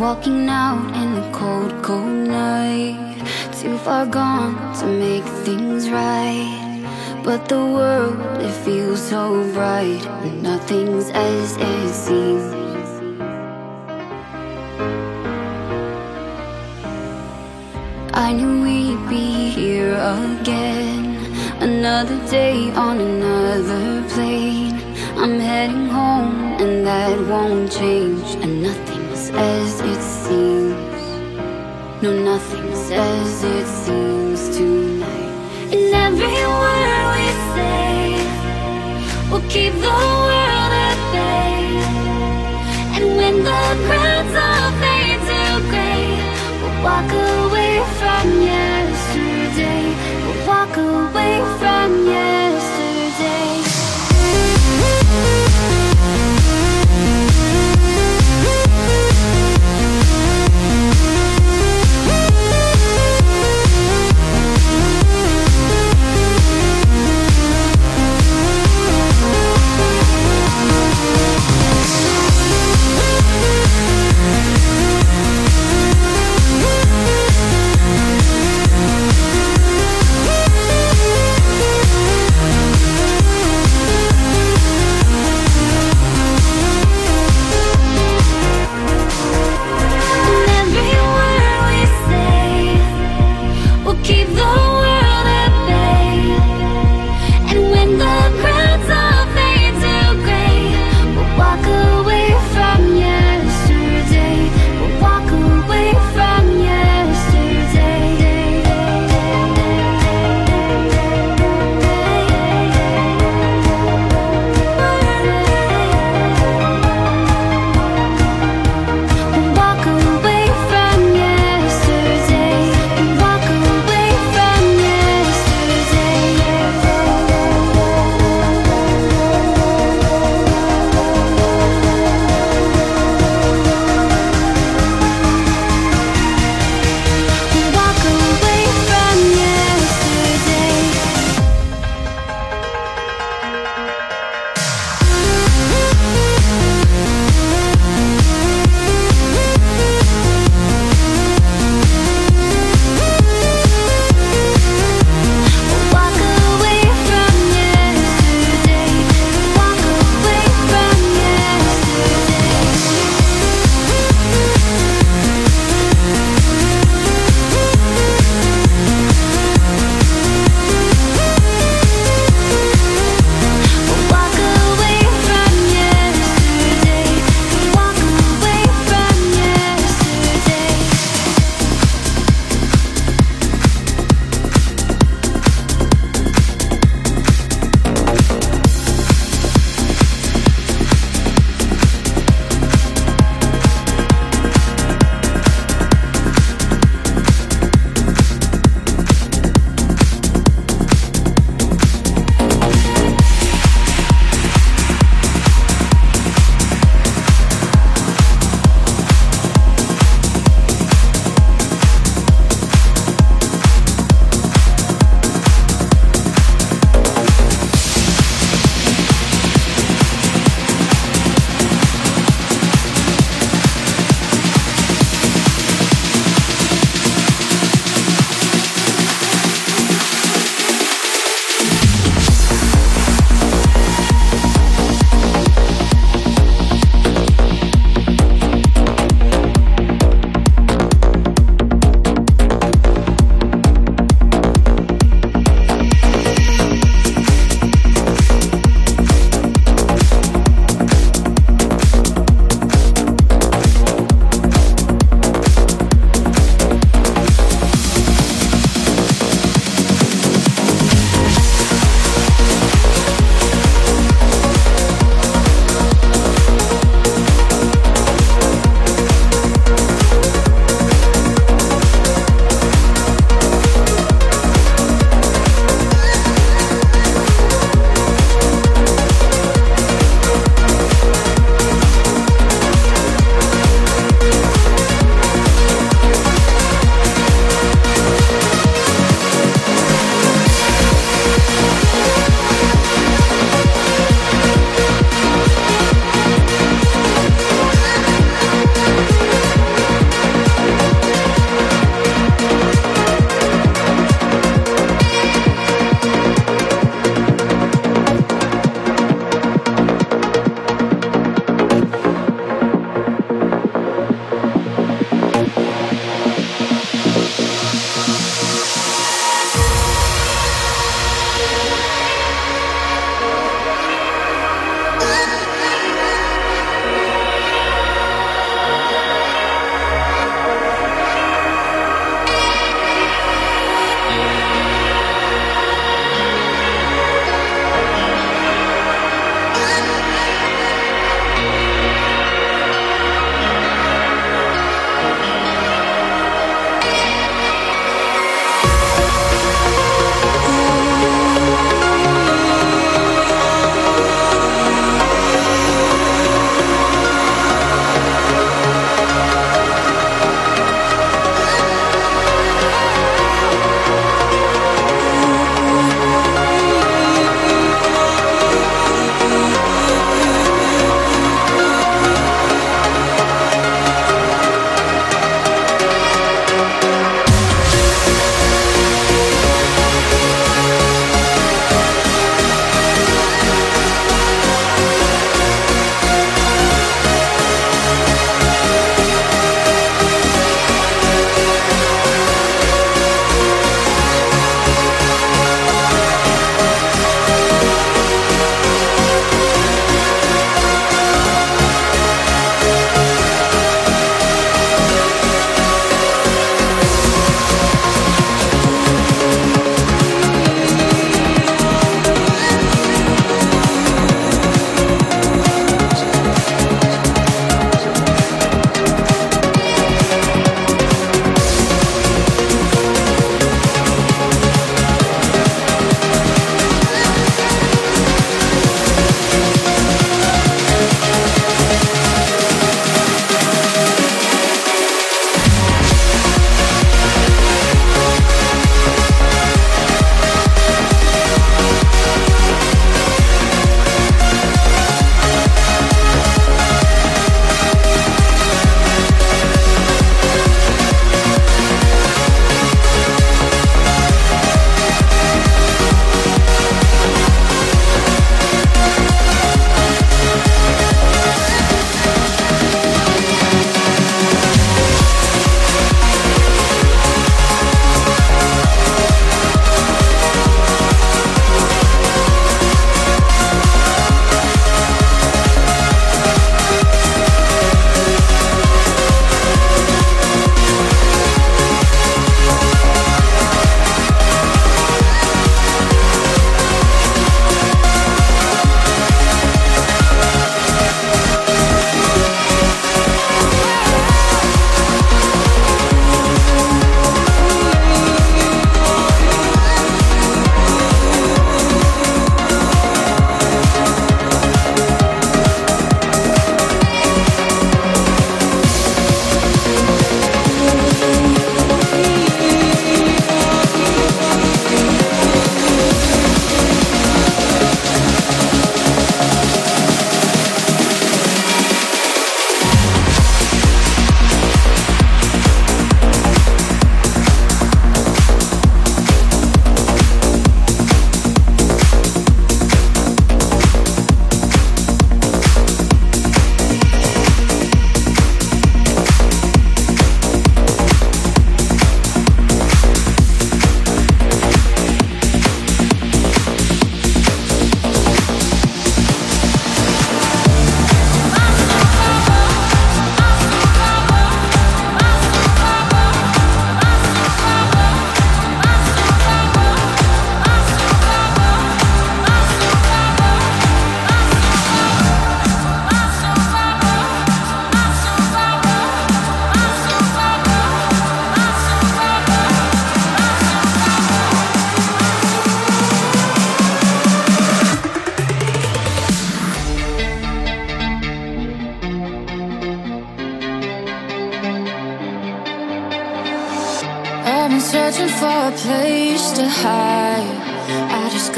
Walking out in the cold, cold night. Too far gone to make things right. But the world, it feels so bright. And nothing's as it seems. I knew we'd be here again. Another day on another plane. I'm heading home and that won't change. And as it seems. No, nothing's as it seems tonight. In every word we say We'll keep the world at bay. And when the crowds all fade to gray We'll walk away from yesterday. We'll walk away from yesterday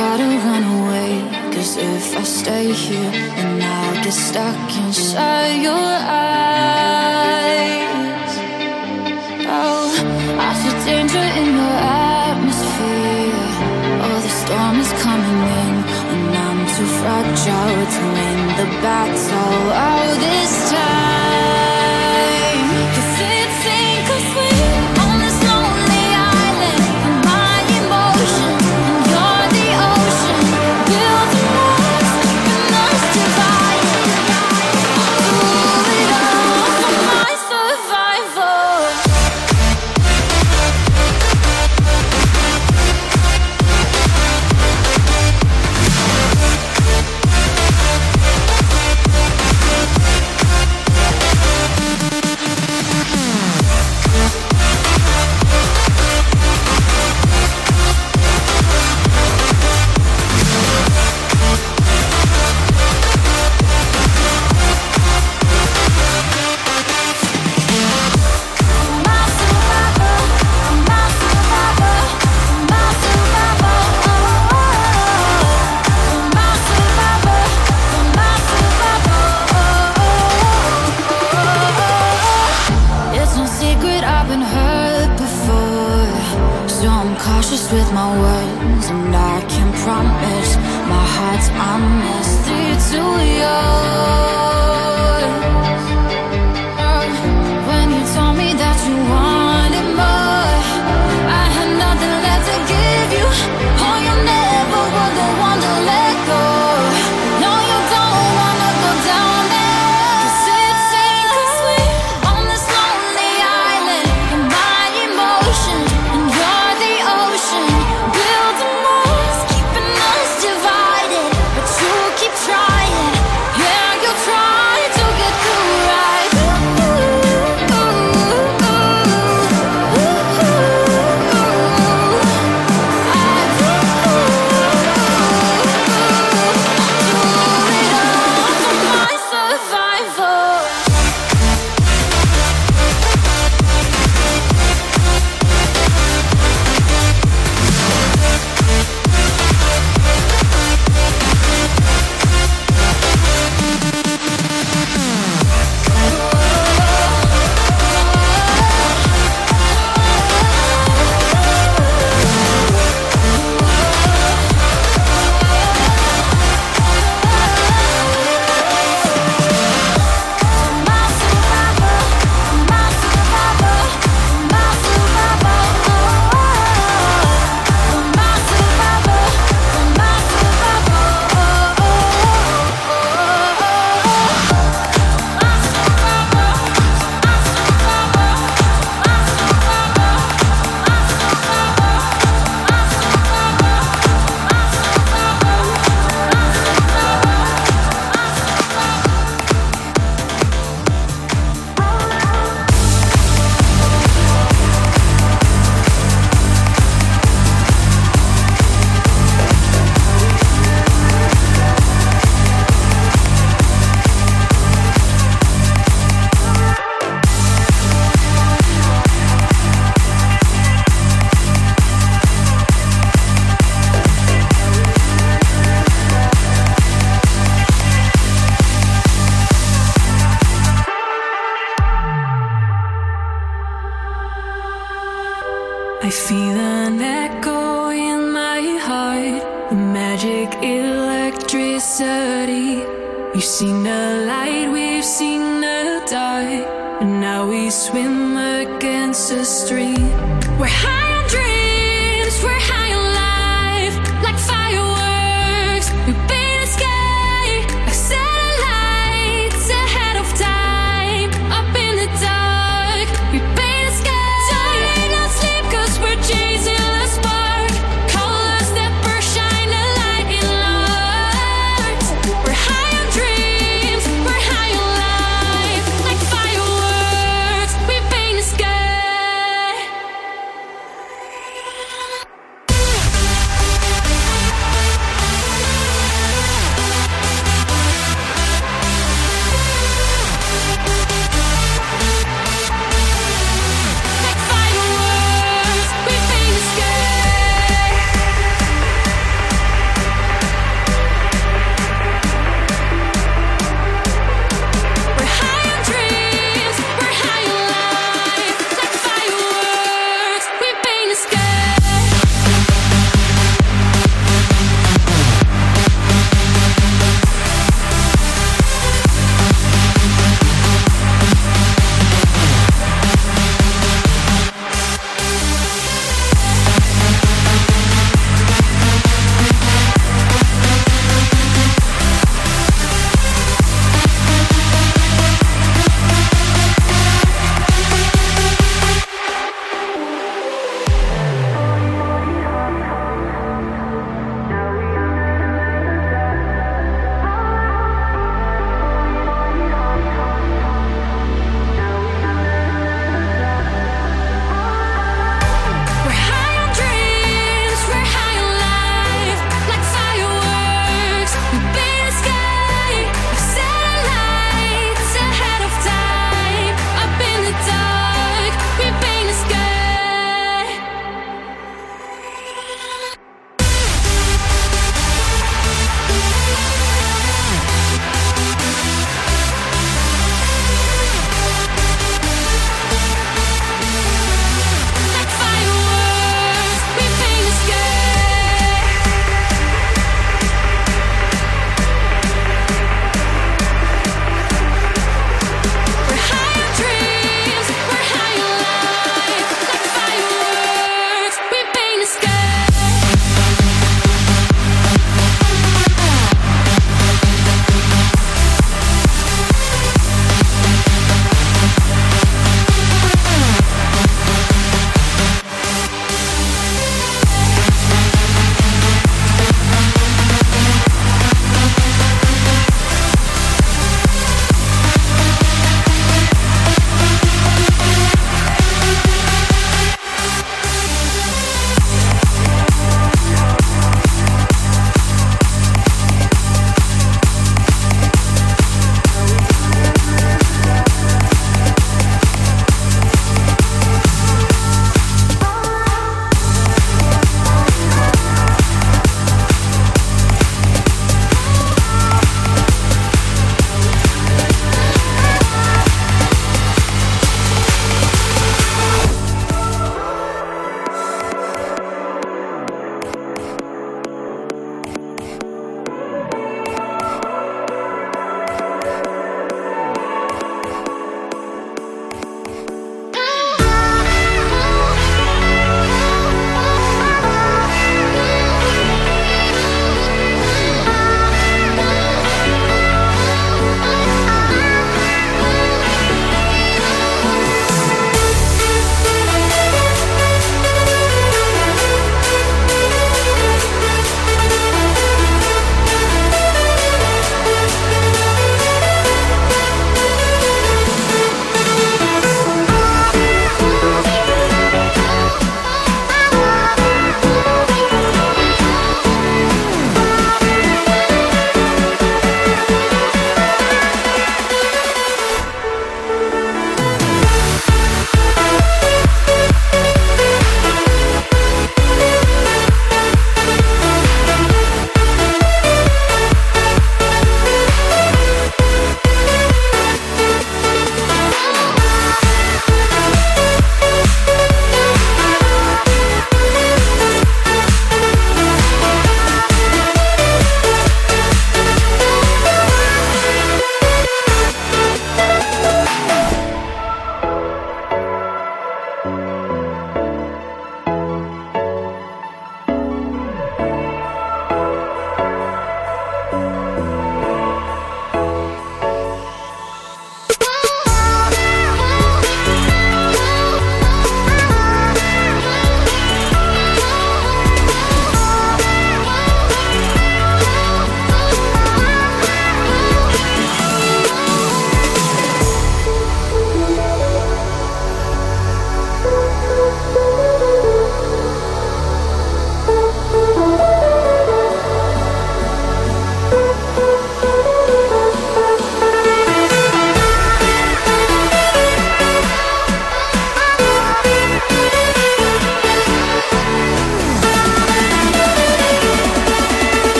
gotta run away. Cause if I stay here, then I'll get stuck inside your eyes. cautious with my words And I can promise my heart's honest to yours.